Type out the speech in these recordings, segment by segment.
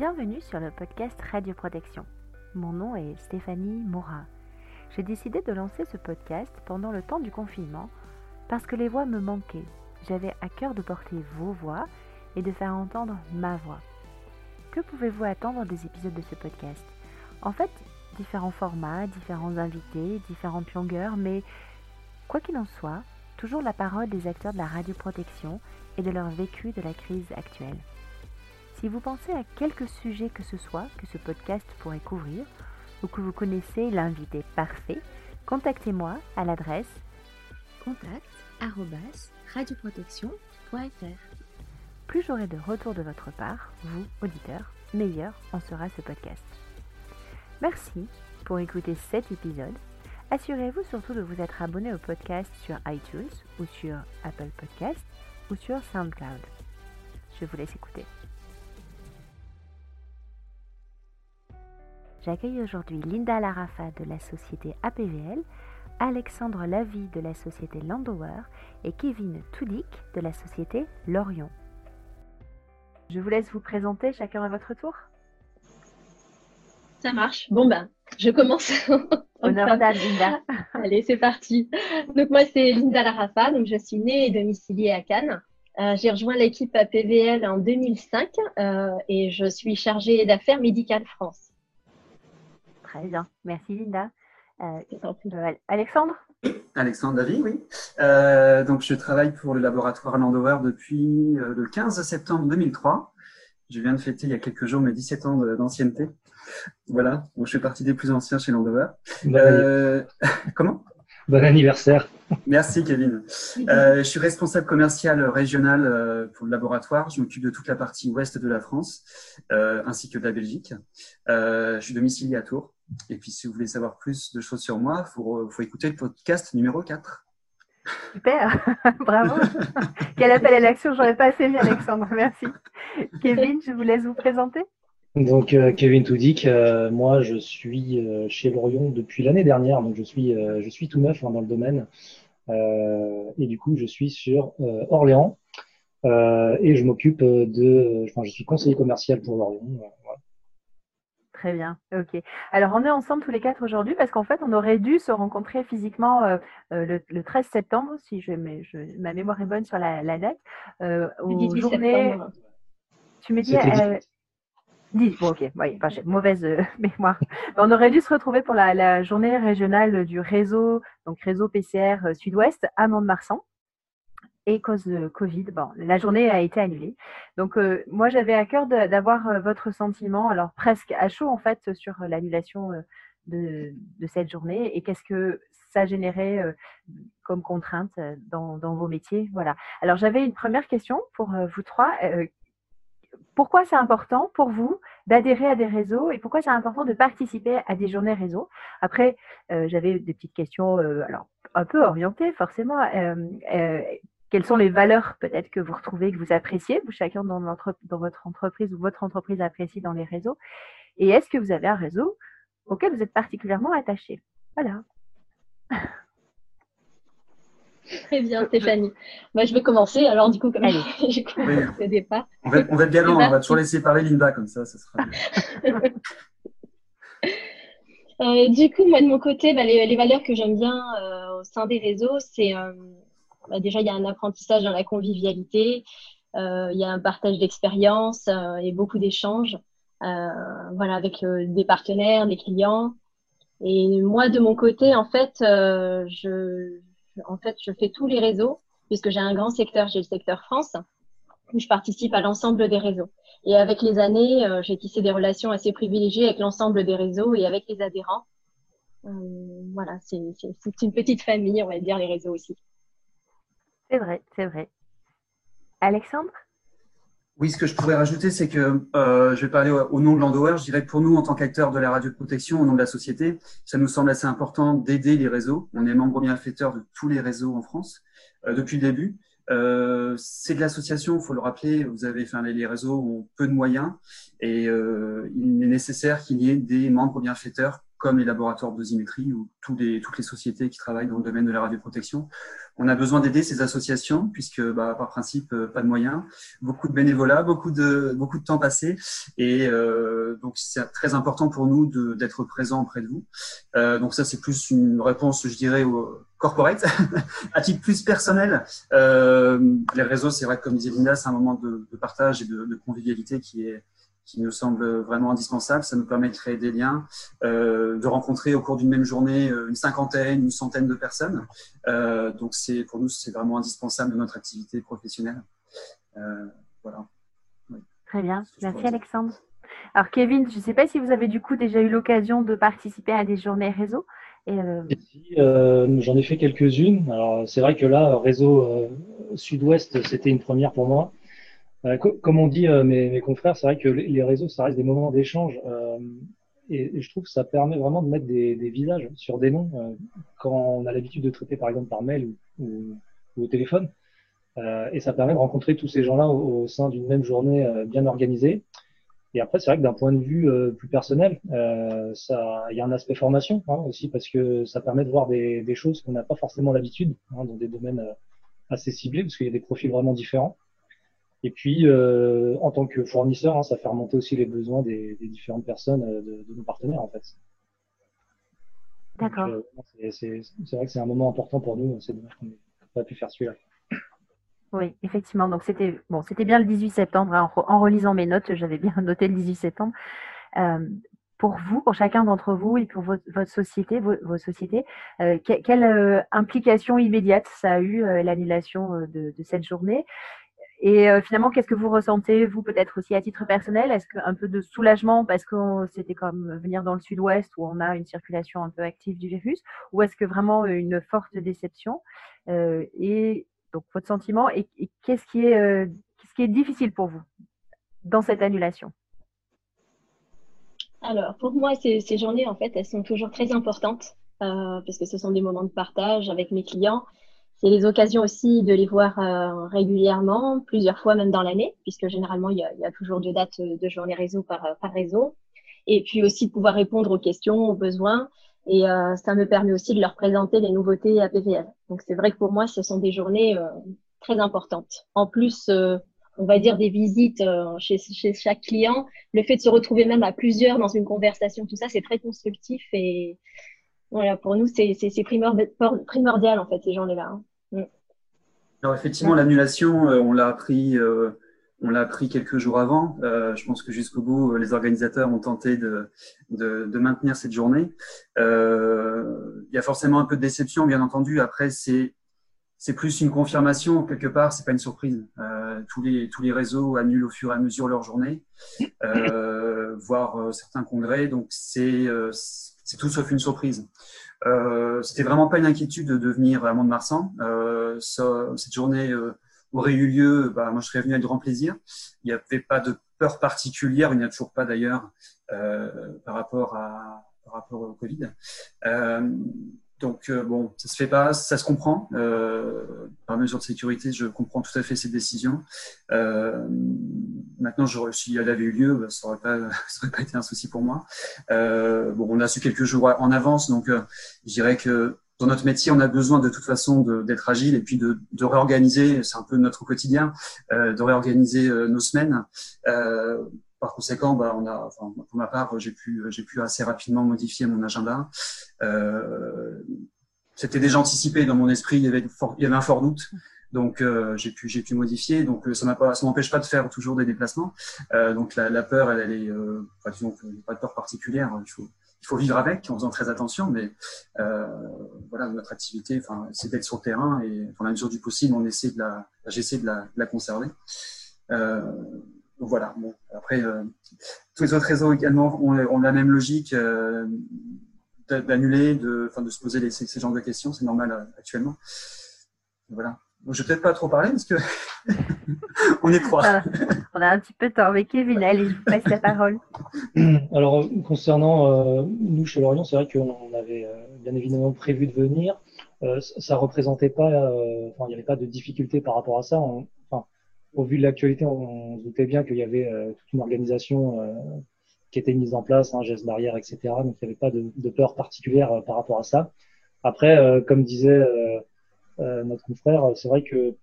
Bienvenue sur le podcast Radio Protection. Mon nom est Stéphanie Moura. J'ai décidé de lancer ce podcast pendant le temps du confinement parce que les voix me manquaient. J'avais à cœur de porter vos voix et de faire entendre ma voix. Que pouvez-vous attendre des épisodes de ce podcast? En fait, différents formats, différents invités, différentes longueurs, mais quoi qu'il en soit, toujours la parole des acteurs de la radioprotection et de leur vécu de la crise actuelle. Si vous pensez à quelque sujet que ce soit que ce podcast pourrait couvrir, ou que vous connaissez l'invité parfait, contactez-moi à l'adresse contact@radioprotection.fr. Plus j'aurai de retours de votre part, vous, auditeurs, meilleur en sera ce podcast. Merci pour écouter cet épisode. Assurez-vous surtout de vous être abonné au podcast sur iTunes ou sur Apple Podcast ou sur SoundCloud. Je vous laisse écouter. J'accueille aujourd'hui Linda Larafa de la société APVL, Alexandre Lavie de la société Landower et Kevin Toudic de la société Lorion. Je vous laisse vous présenter chacun à votre tour. Ça marche. Bon ben, je commence. Honneur Linda. Allez, c'est parti. Donc moi, c'est Linda Larafa. Donc je suis née et domiciliée à Cannes. Euh, j'ai rejoint l'équipe APVL en 2005 euh, et je suis chargée d'affaires médicales France. Très bien. Merci Linda. Euh, Alexandre? Alexandre Davy, oui. Euh, donc, je travaille pour le laboratoire Landover depuis euh, le 15 septembre 2003. Je viens de fêter il y a quelques jours mes 17 ans d'ancienneté. Voilà, je fais partie des plus anciens chez Landover. comment? Bon anniversaire. Merci Kevin. Euh, je suis responsable commercial régional pour le laboratoire. Je m'occupe de toute la partie ouest de la France euh, ainsi que de la Belgique. je suis domicilié à Tours. Et puis si vous voulez savoir plus de choses sur moi, il faut, faut, écouter le podcast numéro 4. Super, bravo. Quel appel à l'action, j'aurais pas assez vu Alexandre, merci. Kevin, je vous laisse vous présenter. Donc euh, Kevin Toudic, euh, moi je suis euh, chez Lorion depuis l'année dernière, donc je suis je suis tout neuf hein, dans le domaine et du coup je suis sur Orléans et je m'occupe de, enfin je suis conseiller commercial pour Lorion. Très bien, ok. Alors on est ensemble tous les quatre aujourd'hui parce qu'en fait on aurait dû se rencontrer physiquement le, 13 septembre, si je, ma mémoire est bonne sur la, date, aux journées. Tu me dis bon, ok, oui, j'ai mauvaise euh, mémoire. On aurait dû se retrouver pour la, journée régionale du réseau, donc réseau PCR euh, Sud-Ouest à Mont-de-Marsan. Et cause de Covid, bon, la journée a été annulée. Donc, euh, moi, j'avais à cœur d'avoir votre sentiment, alors presque à chaud en fait, sur l'annulation de, cette journée et qu'est-ce que ça générait comme contrainte dans, vos métiers. Voilà. Alors, j'avais une première question pour vous trois pourquoi c'est important pour vous d'adhérer à des réseaux et pourquoi c'est important de participer à des journées réseau. Après, euh, j'avais des petites questions, euh, alors un peu orientées forcément. Euh, quelles sont les valeurs peut-être que vous retrouvez, que vous appréciez, vous chacun dans, dans votre entreprise ou votre entreprise apprécie dans les réseaux Et est-ce que vous avez un réseau auquel vous êtes particulièrement attaché? Voilà. Très bien, Stéphanie. Moi, je vais commencer. Alors, du coup, comme j'ai commencé au départ. On va, on va être galant, on va toujours laisser parler Linda, comme ça, ça sera euh, du coup, moi, de mon côté, bah, les, valeurs que j'aime bien euh, au sein des réseaux, c'est euh, bah, déjà, il y a un apprentissage dans la convivialité, il y a un partage d'expériences et beaucoup d'échanges voilà, avec des partenaires, des clients. Et moi, de mon côté, en fait, je en fait, je fais tous les réseaux, puisque j'ai un grand secteur, j'ai le secteur France, où je participe à l'ensemble des réseaux. Et avec les années, euh, j'ai tissé des relations assez privilégiées avec l'ensemble des réseaux et avec les adhérents. Euh, voilà, c'est une petite famille, on va dire, les réseaux aussi. C'est vrai, c'est vrai. Alexandre? Oui, ce que je pourrais rajouter, c'est que euh, je vais parler au, nom de Landower. Je dirais que pour nous, en tant qu'acteurs de la radioprotection, au nom de la société, ça nous semble assez important d'aider les réseaux. On est membre bienfaiteur de tous les réseaux en France euh, depuis le début. Euh, c'est de l'association, il faut le rappeler. Vous avez, enfin, les, réseaux ont peu de moyens et il est nécessaire qu'il y ait des membres bienfaiteurs comme les laboratoires dosimétrie ou toutes les sociétés qui travaillent dans le domaine de la radioprotection. On a besoin d'aider ces associations puisque, bah, par principe, euh, pas de moyens, beaucoup de bénévolat, beaucoup de, beaucoup de temps passé. Et euh, donc, c'est très important pour nous d'être présents auprès de vous. Euh, donc ça, c'est plus une réponse, je dirais, au corporate. à titre plus personnel, euh, les réseaux, c'est vrai que comme disait Linda, c'est un moment de, partage et de convivialité qui est qui nous semble vraiment indispensable. Ça nous permet de créer des liens, euh, de rencontrer au cours d'une même journée euh, une cinquantaine, une centaine de personnes. Euh, donc c'est pour nous c'est vraiment indispensable de notre activité professionnelle. Euh, voilà. Très bien, merci Alexandre. Alors Kevin, je ne sais pas si vous avez du coup déjà eu l'occasion de participer à des journées réseau. Euh, euh, J'en ai fait quelques-unes. Alors c'est vrai que là, réseau Sud-Ouest, c'était une première pour moi. Euh, comme on dit euh, mes, confrères, c'est vrai que les réseaux, ça reste des moments d'échange. Euh, et, je trouve que ça permet vraiment de mettre des, visages sur des noms quand on a l'habitude de traiter par exemple par mail ou, au téléphone. et ça permet de rencontrer tous ces gens-là au, sein d'une même journée bien organisée. Et après, c'est vrai que d'un point de vue plus personnel, ça, il y a un aspect formation hein, aussi parce que ça permet de voir des, des choses qu'on n'a pas forcément l'habitude hein, dans des domaines assez ciblés parce qu'il y a des profils vraiment différents. Et puis, euh, en tant que fournisseur, hein, ça fait remonter aussi les besoins des, des différentes personnes euh, de, de, nos partenaires, en fait. D'accord. Euh, c'est vrai que c'est un moment important pour nous. C'est dommage qu'on n'ait pas pu faire celui-là. Oui, effectivement. Donc c'était bon, c'était bien le 18 septembre. Hein. En, en, relisant mes notes, j'avais bien noté le 18 septembre. Pour vous, pour chacun d'entre vous et pour votre, votre société, vos, vos sociétés, que, quelle implication immédiate ça a eu l'annulation de, de, cette journée? Et euh, finalement, qu'est-ce que vous ressentez, vous, peut-être aussi à titre personnel? Est-ce qu'un peu de soulagement parce que c'était comme venir dans le sud-ouest où on a une circulation un peu active du virus? Ou est-ce que vraiment une forte déception? Euh, Et donc, votre sentiment, et, et qu'est-ce qui, est, euh, qu'est-ce qui est difficile pour vous dans cette annulation? Alors, pour moi, ces, journées, en fait, elles sont toujours très importantes parce que ce sont des moments de partage avec mes clients c'est les occasions aussi de les voir euh, régulièrement, plusieurs fois même dans l'année, puisque généralement, il y, a, il y, a, toujours deux dates de journée réseau par, par réseau. Et puis aussi de pouvoir répondre aux questions, aux besoins. Et euh, ça me permet aussi de leur présenter les nouveautés à PVL. Donc c'est vrai que pour moi, ce sont des journées euh, très importantes. En plus, euh, on va dire des visites euh, chez, chez chaque client, le fait de se retrouver même à plusieurs dans une conversation, tout ça, c'est très constructif. Et voilà, pour nous, c'est primordial, en fait, ces. Hein. Alors effectivement, l'annulation, euh, on l'a appris, euh, on l'a appris quelques jours avant. Euh, je pense que jusqu'au bout, les organisateurs ont tenté de, de, de maintenir cette journée. il y a forcément un peu de déception, bien entendu. Après, c'est c'est plus une confirmation quelque part. C'est pas une surprise. tous les tous les réseaux annulent au fur et à mesure leur journée, voire certains congrès. Donc c'est c'est tout sauf une surprise. Euh, c'était vraiment pas une inquiétude de devenir à Mont-de-Marsan. Euh, cette journée euh, aurait eu lieu, bah, moi je serais venu avec grand plaisir. Il n'y avait pas de peur particulière, il n'y a toujours pas d'ailleurs euh, par rapport à par rapport au Covid. Euh, donc euh, bon, ça se fait pas, ça se comprend. Euh, par mesure de sécurité, je comprends tout à fait ces décisions. Euh, maintenant, si elle avait eu lieu, bah, ça n'aurait pas, aurait pas été un souci pour moi. Euh, bon, on a su quelques jours en avance, donc euh, je dirais que dans notre métier, on a besoin de toute façon d'être agile et puis de, de réorganiser. C'est un peu notre quotidien, euh, de réorganiser nos semaines. Par conséquent, bah, pour ma part, j'ai pu, assez rapidement modifier mon agenda. Euh, C'était déjà anticipé dans mon esprit. Il y avait, il y avait un fort doute. Donc euh, j'ai pu modifier. Donc euh, ça m'a pas m'empêche pas de faire toujours des déplacements. Donc la, peur elle, est pas de peur particulière. Il faut vivre avec en faisant très attention. Mais voilà notre activité c'est d'être sur le terrain et dans la mesure du possible on essaie j'essaie de la conserver. Donc voilà. Bon, après, euh, tous les autres réseaux également ont, ont la même logique euh, d'annuler, de, enfin, de se poser les, ces, ces genres de questions. C'est normal euh, actuellement. Voilà. Donc, je vais peut-être pas trop parler parce que on est trois. Ah, on a un petit peu de temps. Mais Kevin, allez, je vous passe la parole. Alors, concernant euh, nous chez Lorient, c'est vrai qu'on avait euh, bien évidemment prévu de venir. Euh, ça représentait pas, enfin, il n'y avait pas de difficulté par rapport à ça. On, au vu de l'actualité, on, se doutait bien qu'il y avait euh, toute une organisation euh, qui étaient mises en place, hein, gestes barrières, etc. Donc il n'y avait pas de, peur particulière par rapport à ça. Après, comme disait notre confrère, c'est vrai que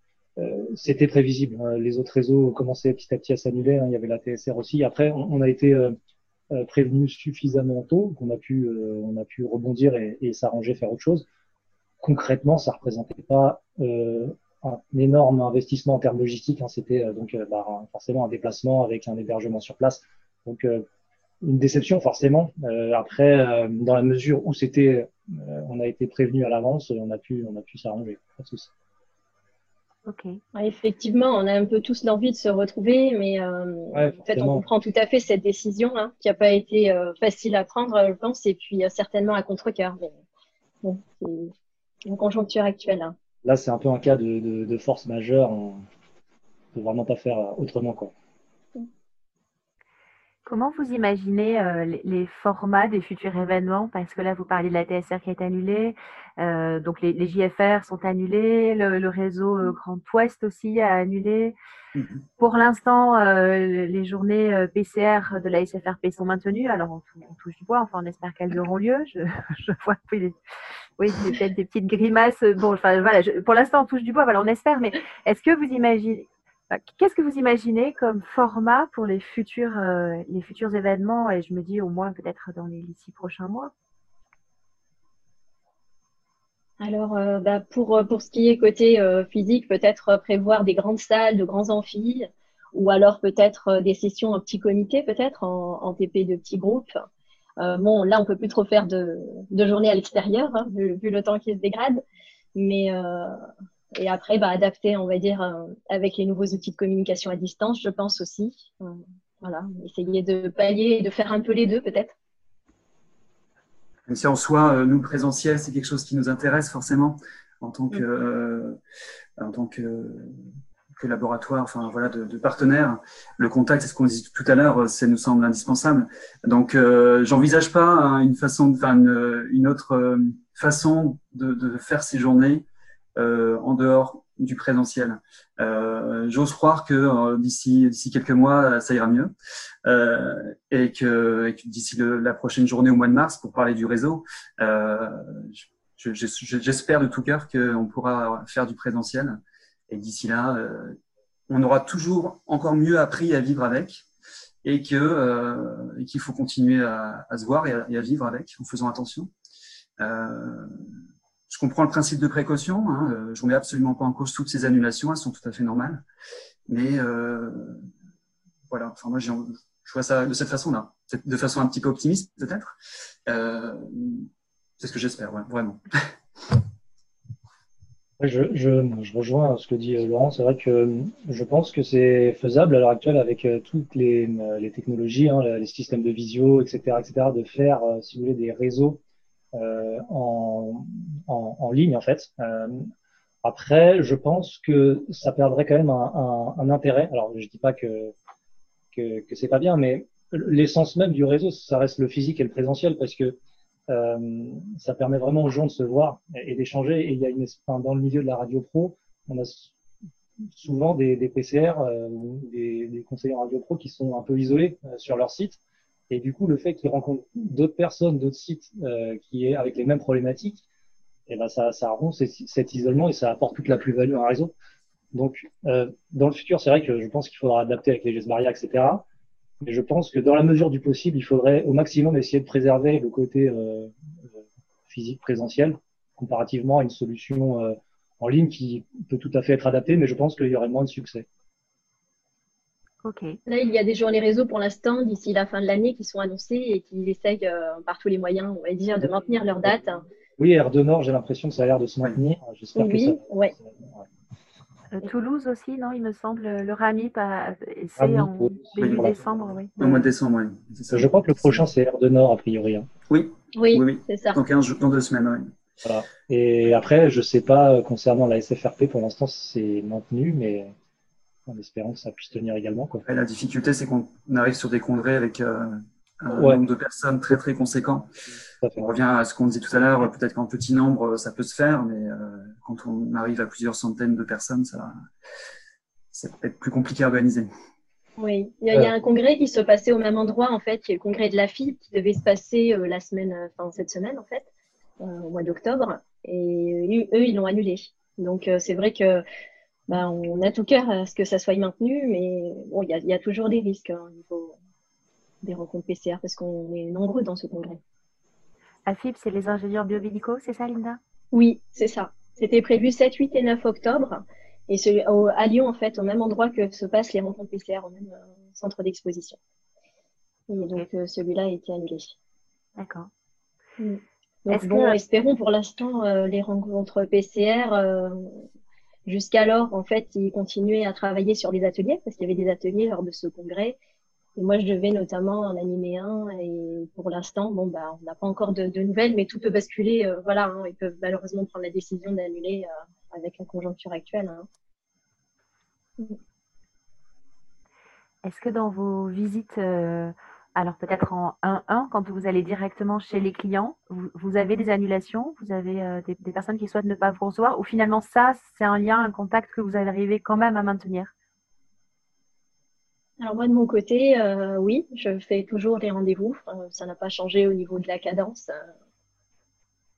c'était prévisible. Hein. Les autres réseaux commençaient petit à petit à s'annuler. Hein. Il y avait la TSR aussi. Après, on, a été prévenu suffisamment tôt qu'on a pu, on a pu rebondir et, s'arranger, faire autre chose concrètement, ça représentait pas euh, un énorme investissement en termes logistiques. Hein, C'était euh, donc euh, bah, forcément un déplacement avec un hébergement sur place. Donc une déception forcément. après, dans la mesure où c'était, on a été prévenu à l'avance, on a pu, on a pu s'arranger. Pas de souci. Ok. effectivement, on a un peu tous l'envie de se retrouver, mais en fait, on comprend tout à fait cette décision hein, qui n'a pas été facile à prendre, je pense, et puis certainement à contre-cœur. Bon, une conjoncture actuelle. Hein. Là, c'est un peu un cas de, de, force majeure. On ne peut vraiment pas faire autrement. Quoi. Comment vous imaginez euh, les, formats des futurs événements? Parce que là, vous parlez de la TSR qui est annulée, euh, donc les, JFR sont annulés, le, réseau euh, Grand Ouest aussi a annulé. Mhm. Pour l'instant, les journées PCR de la SFRP sont maintenues. Alors, on, touche du bois, enfin, on espère qu'elles auront lieu. Je, je vois que oui, peut-être des petites grimaces. Bon, enfin, voilà, pour l'instant, on touche du bois, voilà, on espère, mais est-ce que vous imaginez, qu'est-ce que vous imaginez comme format pour les futurs, euh, les futurs événements? Et je me dis au moins peut-être dans les six prochains mois. Alors, euh, bah, pour, pour ce qui est côté euh, physique, peut-être prévoir des grandes salles, de grands amphis, ou alors peut-être des sessions en petits comités, peut-être en, en, TP de petits groupes. Euh, bon, là, on peut plus trop faire de, de journée à l'extérieur, hein, vu, le temps qui se dégrade. Mais euh, et après, bah, adapter, on va dire, euh, avec les nouveaux outils de communication à distance, je pense aussi. voilà, essayer de pallier, de faire un peu les deux, peut-être. Même si en soi, nous, le présentiel, c'est quelque chose qui nous intéresse forcément en tant que, mm. en tant que que laboratoire, enfin voilà, de, de partenaires. Le contact, c'est ce qu'on disait tout à l'heure, ça nous semble indispensable. Donc, euh, j'envisage pas hein, une façon, enfin une, une, autre euh, façon de, de, faire ces journées euh, en dehors du présentiel. Euh, J'ose croire que euh, d'ici d'ici quelques mois, ça ira mieux, euh, et que, que d'ici la prochaine journée au mois de mars, pour parler du réseau, j'espère de tout cœur qu'on pourra faire du présentiel et d'ici là, euh, on aura toujours encore mieux appris à vivre avec et euh, qu'il faut continuer à, se voir et à, vivre avec en faisant attention. Euh, je comprends le principe de précaution. Hein, je ne remets absolument pas en cause toutes ces annulations. Elles sont tout à fait normales. Mais voilà. Enfin, moi, je vois ça de cette façon-là, de façon un petit peu optimiste peut-être. C'est ce que j'espère, vraiment. Je, je, je, rejoins ce que dit euh, Laurent. C'est vrai que euh, je pense que c'est faisable à l'heure actuelle avec euh, toutes les, les technologies, hein, les systèmes de visio, etc., etc., de faire, si vous voulez, des réseaux euh, en, en, ligne, en fait. Après, je pense que ça perdrait quand même un, un, un intérêt. Alors, je dis pas que que, que c'est pas bien, mais l'essence même du réseau, ça reste le physique et le présentiel, parce que ça permet vraiment aux gens de se voir et, d'échanger. Et il y a une, enfin, dans le milieu de la radio pro, on a souvent des, PCR euh, des, des, conseillers radio pro qui sont un peu isolés euh, sur leur site. Et du coup, le fait qu'ils rencontrent d'autres personnes, d'autres sites euh, qui est avec les mêmes problématiques, et eh ben ça, ça cet isolement et ça apporte toute la plus-value à un réseau. Donc, euh, dans le futur, c'est vrai que je pense qu'il faudra adapter avec les gestes barrières, etc. Mais je pense que dans la mesure du possible, il faudrait au maximum essayer de préserver le côté euh, physique présentiel comparativement à une solution euh, en ligne qui peut tout à fait être adaptée, mais je pense qu'il y aurait moins de succès. Ok. Là, il y a des journées réseau pour l'instant d'ici la fin de l'année qui sont annoncées et qui essayent euh, par tous les moyens, on va dire, de maintenir leur date. Oui, R2 Nord, j'ai l'impression que ça a l'air de se maintenir. J'espère oui, que ça... ouais. Euh, Toulouse aussi, non Il me semble, le RAMI, c'est en début décembre, oui. Au mois de décembre, oui. Je crois que le prochain, c'est R de Nord, a priori. Hein. Oui, oui, oui, c'est ça. Dans, 15, dans deux semaines, oui. Voilà. Et après, je ne sais pas, euh, concernant la SFRP, pour l'instant, c'est maintenu, mais en espérant que ça puisse tenir également. Quoi. la difficulté, c'est qu'on arrive sur des congrès avec euh, un nombre de personnes très, très conséquent. On revient à ce qu'on disait tout à l'heure, peut-être qu'en petit nombre, ça peut se faire, mais euh, quand on arrive à plusieurs centaines de personnes, ça, ça peut être plus compliqué à organiser. Oui, il y, a, un congrès qui se passait au même endroit, en fait, qui est le congrès de la FIB, qui devait se passer la semaine, enfin cette semaine, en fait, au mois d'octobre. Et eux, ils l'ont annulé. Donc, c'est vrai que ben, on a tout cœur à ce que ça soit maintenu, mais bon, il y a, toujours des risques hein, au niveau des rencontres PCR parce qu'on est nombreux dans ce congrès. AFIP, c'est les ingénieurs biomédicaux, c'est ça, Linda? Oui, c'est ça. C'était prévu 7, 8 et 9 octobre. Et celui, à Lyon, en fait, au même endroit que se passent les rencontres PCR, au même euh, centre d'exposition. Et donc, euh, celui-là a été annulé. D'accord. Mm. Donc, bon, espérons pour l'instant euh, les rencontres PCR Jusqu'alors, en fait, ils continuaient à travailler sur des ateliers parce qu'il y avait des ateliers lors de ce congrès. Et moi, je devais notamment en animer un. Et pour l'instant, bon, bah, on n'a pas encore de, nouvelles, mais tout peut basculer. Euh, voilà, hein. ils peuvent malheureusement prendre la décision d'annuler euh, avec la conjoncture actuelle. Hein. Est-ce que dans vos visites euh, alors peut-être en 1-1, quand vous allez directement chez les clients, vous, avez des annulations, vous avez euh, des, personnes qui souhaitent ne pas vous recevoir, ou finalement ça, c'est un lien, un contact que vous arrivez quand même à maintenir? Alors moi de mon côté, euh, oui, je fais toujours les rendez-vous. ça n'a pas changé au niveau de la cadence.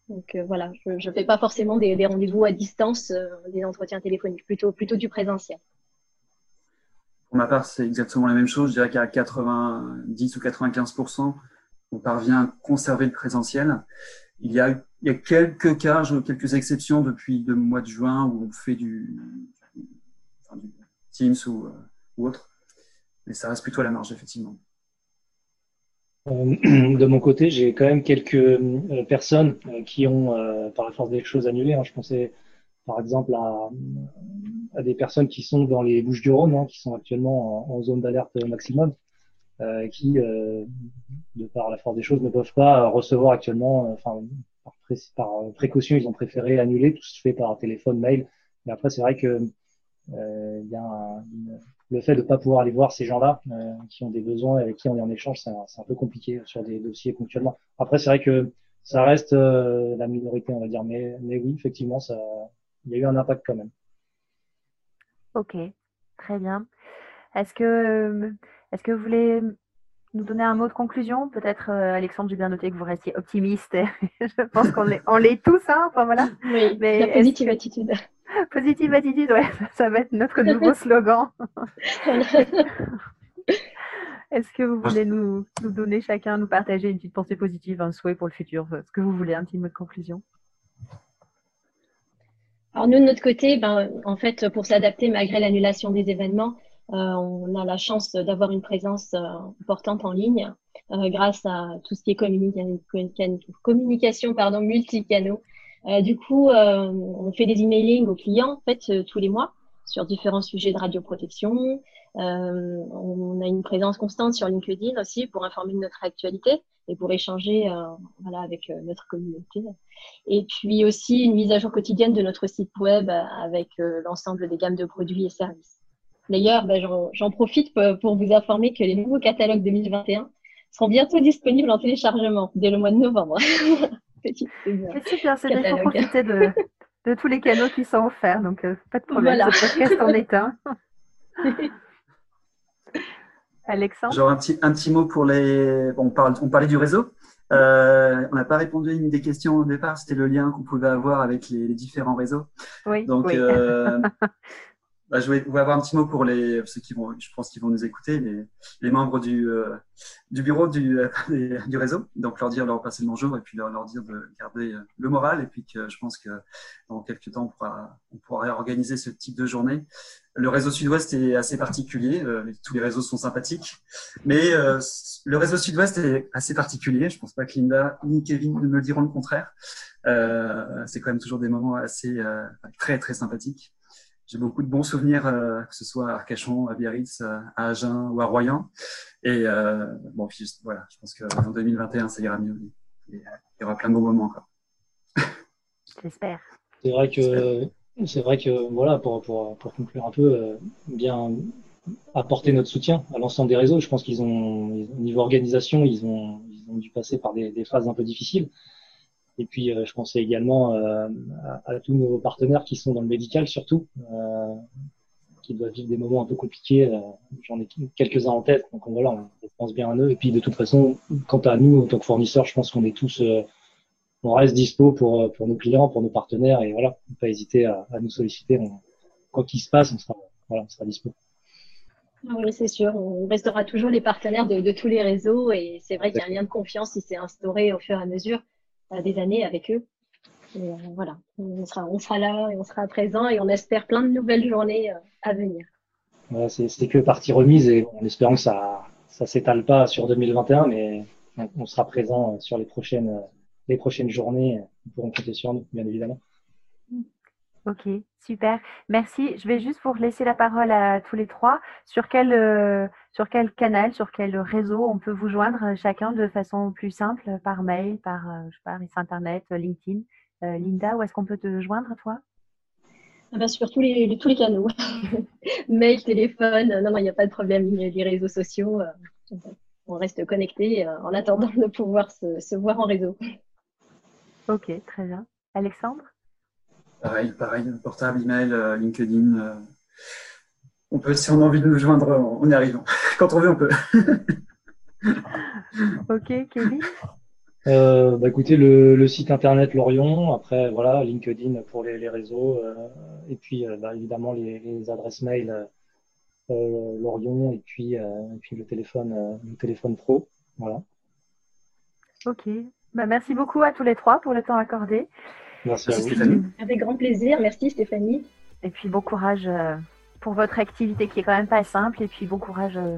Donc euh, voilà, je ne fais pas forcément des, des rendez-vous à distance, des entretiens téléphoniques, plutôt, plutôt du présentiel. Pour ma part, c'est exactement la même chose. Je dirais qu'à 90 ou 95% on parvient à conserver le présentiel. Il y a, quelques cas, quelques exceptions depuis le mois de juin où on fait du, Teams euh, ou, autre. Mais ça reste plutôt à la marge, effectivement. Euh, de mon côté, j'ai quand même quelques euh, personnes qui ont, par la force des choses, annulé. Hein. Je pensais par exemple à, des personnes qui sont dans les Bouches du Rhône, hein, qui sont actuellement en, zone d'alerte maximum, euh, qui, euh, de par la force des choses, ne peuvent pas recevoir actuellement, euh, enfin, par, précaution, ils ont préféré annuler, tout se fait par téléphone, mail. Mais après, c'est vrai que euh, y a le fait de ne pas pouvoir aller voir ces gens-là euh, qui ont des besoins et avec qui on est en échange, c'est un, un, peu compliqué sur des dossiers ponctuellement. Après, c'est vrai que ça reste la minorité, on va dire, mais, mais oui, effectivement, ça, il y a eu un impact quand même. Ok, très bien. Est-ce que, euh, est-ce que vous voulez nous donner un mot de conclusion? Peut-être, euh, Alexandre, j'ai bien noté que vous restiez optimiste. Je pense qu'on l'est, on l'est tous, hein enfin, voilà. Oui, Mais la positive attitude. Positive attitude, ouais, ça, va être notre nouveau slogan. Est-ce que vous voulez nous, nous, donner chacun, nous partager une petite pensée positive, un souhait pour le futur Ce que vous voulez, un petit mot de conclusion? Alors nous, de notre côté, ben, en fait, pour s'adapter malgré l'annulation des événements, euh, on a la chance d'avoir une présence euh, importante en ligne euh, grâce à tout ce qui est communication pardon, multicanaux. du coup, on fait des emailing aux clients en fait tous les mois sur différents sujets de radioprotection. on a une présence constante sur LinkedIn aussi pour informer de notre actualité et pour échanger euh, voilà, avec euh, notre communauté. Et puis aussi une mise à jour quotidienne de notre site web euh, avec l'ensemble des gammes de produits et services. D'ailleurs, ben, j'en profite pour vous informer que les nouveaux catalogues 2021 seront bientôt disponibles en téléchargement dès le mois de novembre. c'est super, c'est bien pour profiter de, de, tous les canaux qui sont offerts, donc pas de problème, voilà. ce podcast en est un. Alexandre Genre un petit, un petit mot pour les. on, parle, on parlait du réseau. Euh, on n'a pas répondu à une des questions au départ, c'était le lien qu'on pouvait avoir avec les, différents réseaux. Oui. Donc, Euh, bah, je vais avoir un petit mot pour les, ceux qui vont, je pense qu'ils vont nous écouter, les, les membres du, euh, du bureau du, euh, du réseau. Donc, leur dire, leur passer le bonjour et puis leur, leur dire de garder euh, le moral. Et puis que je pense que dans quelques temps, on pourra, on pourra réorganiser ce type de journée. Le réseau Sud-Ouest est assez particulier. tous les réseaux sont sympathiques. Mais le réseau Sud-Ouest est assez particulier. Je pense pas que Linda ni Kevin ne me diront le contraire. c'est quand même toujours des moments assez, très, très sympathiques j'ai beaucoup de bons souvenirs, euh, que ce soit à Arcachon, à Biarritz, euh, à Agen ou à Royan. Et euh, bon, puis voilà, je pense qu'en 2021, ça ira mieux. il y aura plein de beaux moments encore. J'espère. C'est vrai que c'est vrai que voilà, pour, pour, pour conclure un peu, bien apporter notre soutien à l'ensemble des réseaux. Je pense qu'ils ont, au niveau organisation, ils ont, ils ont dû passer par des, des phases un peu difficiles. Et puis, euh, je pensais également euh, à, tous nos partenaires qui sont dans le médical, surtout, euh, qui doivent vivre des moments un peu compliqués. J'en ai quelques-uns en tête, donc voilà, on pense bien à eux. Et puis de toute façon, quant à nous, en tant que fournisseurs, je pense qu'on est tous, on reste dispo pour, pour nos clients, pour nos partenaires, et voilà, pas hésiter à, nous solliciter. quoi qu'il se passe, on sera, voilà, on sera dispo. Ah oui, c'est sûr. On restera toujours les partenaires de tous les réseaux et c'est vrai qu'il y a un lien de confiance qui s'est instauré au fur et à mesure des années avec eux. Et, euh, voilà, on sera, on sera là et on sera présent et on espère plein de nouvelles journées euh, à venir. C'est que partie remise et en espérant que ça ça s'étale pas sur 2021, mais on sera présent sur les prochaines les prochaines journées. Ils pourront compter sur nous, bien évidemment. Ok, super. Merci. Je vais juste vous laisser la parole à tous les trois. Sur quel, euh, sur quel canal, sur quel réseau on peut vous joindre euh, chacun de façon plus simple, par mail, par euh, je sais pas, internet, LinkedIn? Linda, où est-ce qu'on peut te joindre, toi? Ah bah, Sur tous les, tous les canaux. mail, téléphone, non, non, il n'y a pas de problème. Les réseaux sociaux, on reste connecté en attendant de pouvoir se, se voir en réseau. Ok, très bien. Alexandre? Pareil, pareil, portable, email, euh, LinkedIn. Euh, on peut, si on a envie de nous joindre, on y arrive. Quand on veut, on peut. ok, Kevin? Euh, bah écoutez, le, site internet Lorion, après voilà, LinkedIn pour les, réseaux, et puis bah, évidemment les, adresses mail Lorion et puis, puis le téléphone, le téléphone pro, voilà. Ok, bah, merci beaucoup à tous les trois pour le temps accordé. Merci à vous. Avec grand plaisir. Merci Stéphanie. Et puis bon courage euh, pour votre activité qui est quand même pas simple. Et puis bon courage euh,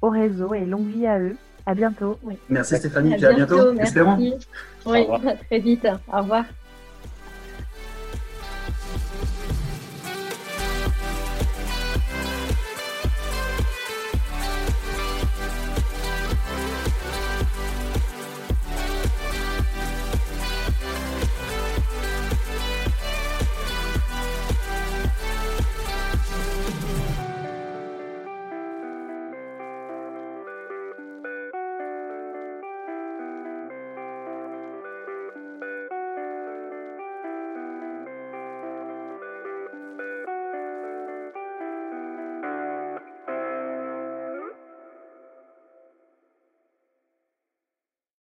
au réseau et longue vie à eux. À bientôt. Merci Stéphanie. À, à bientôt. Merci. Oui, à très vite. Au revoir.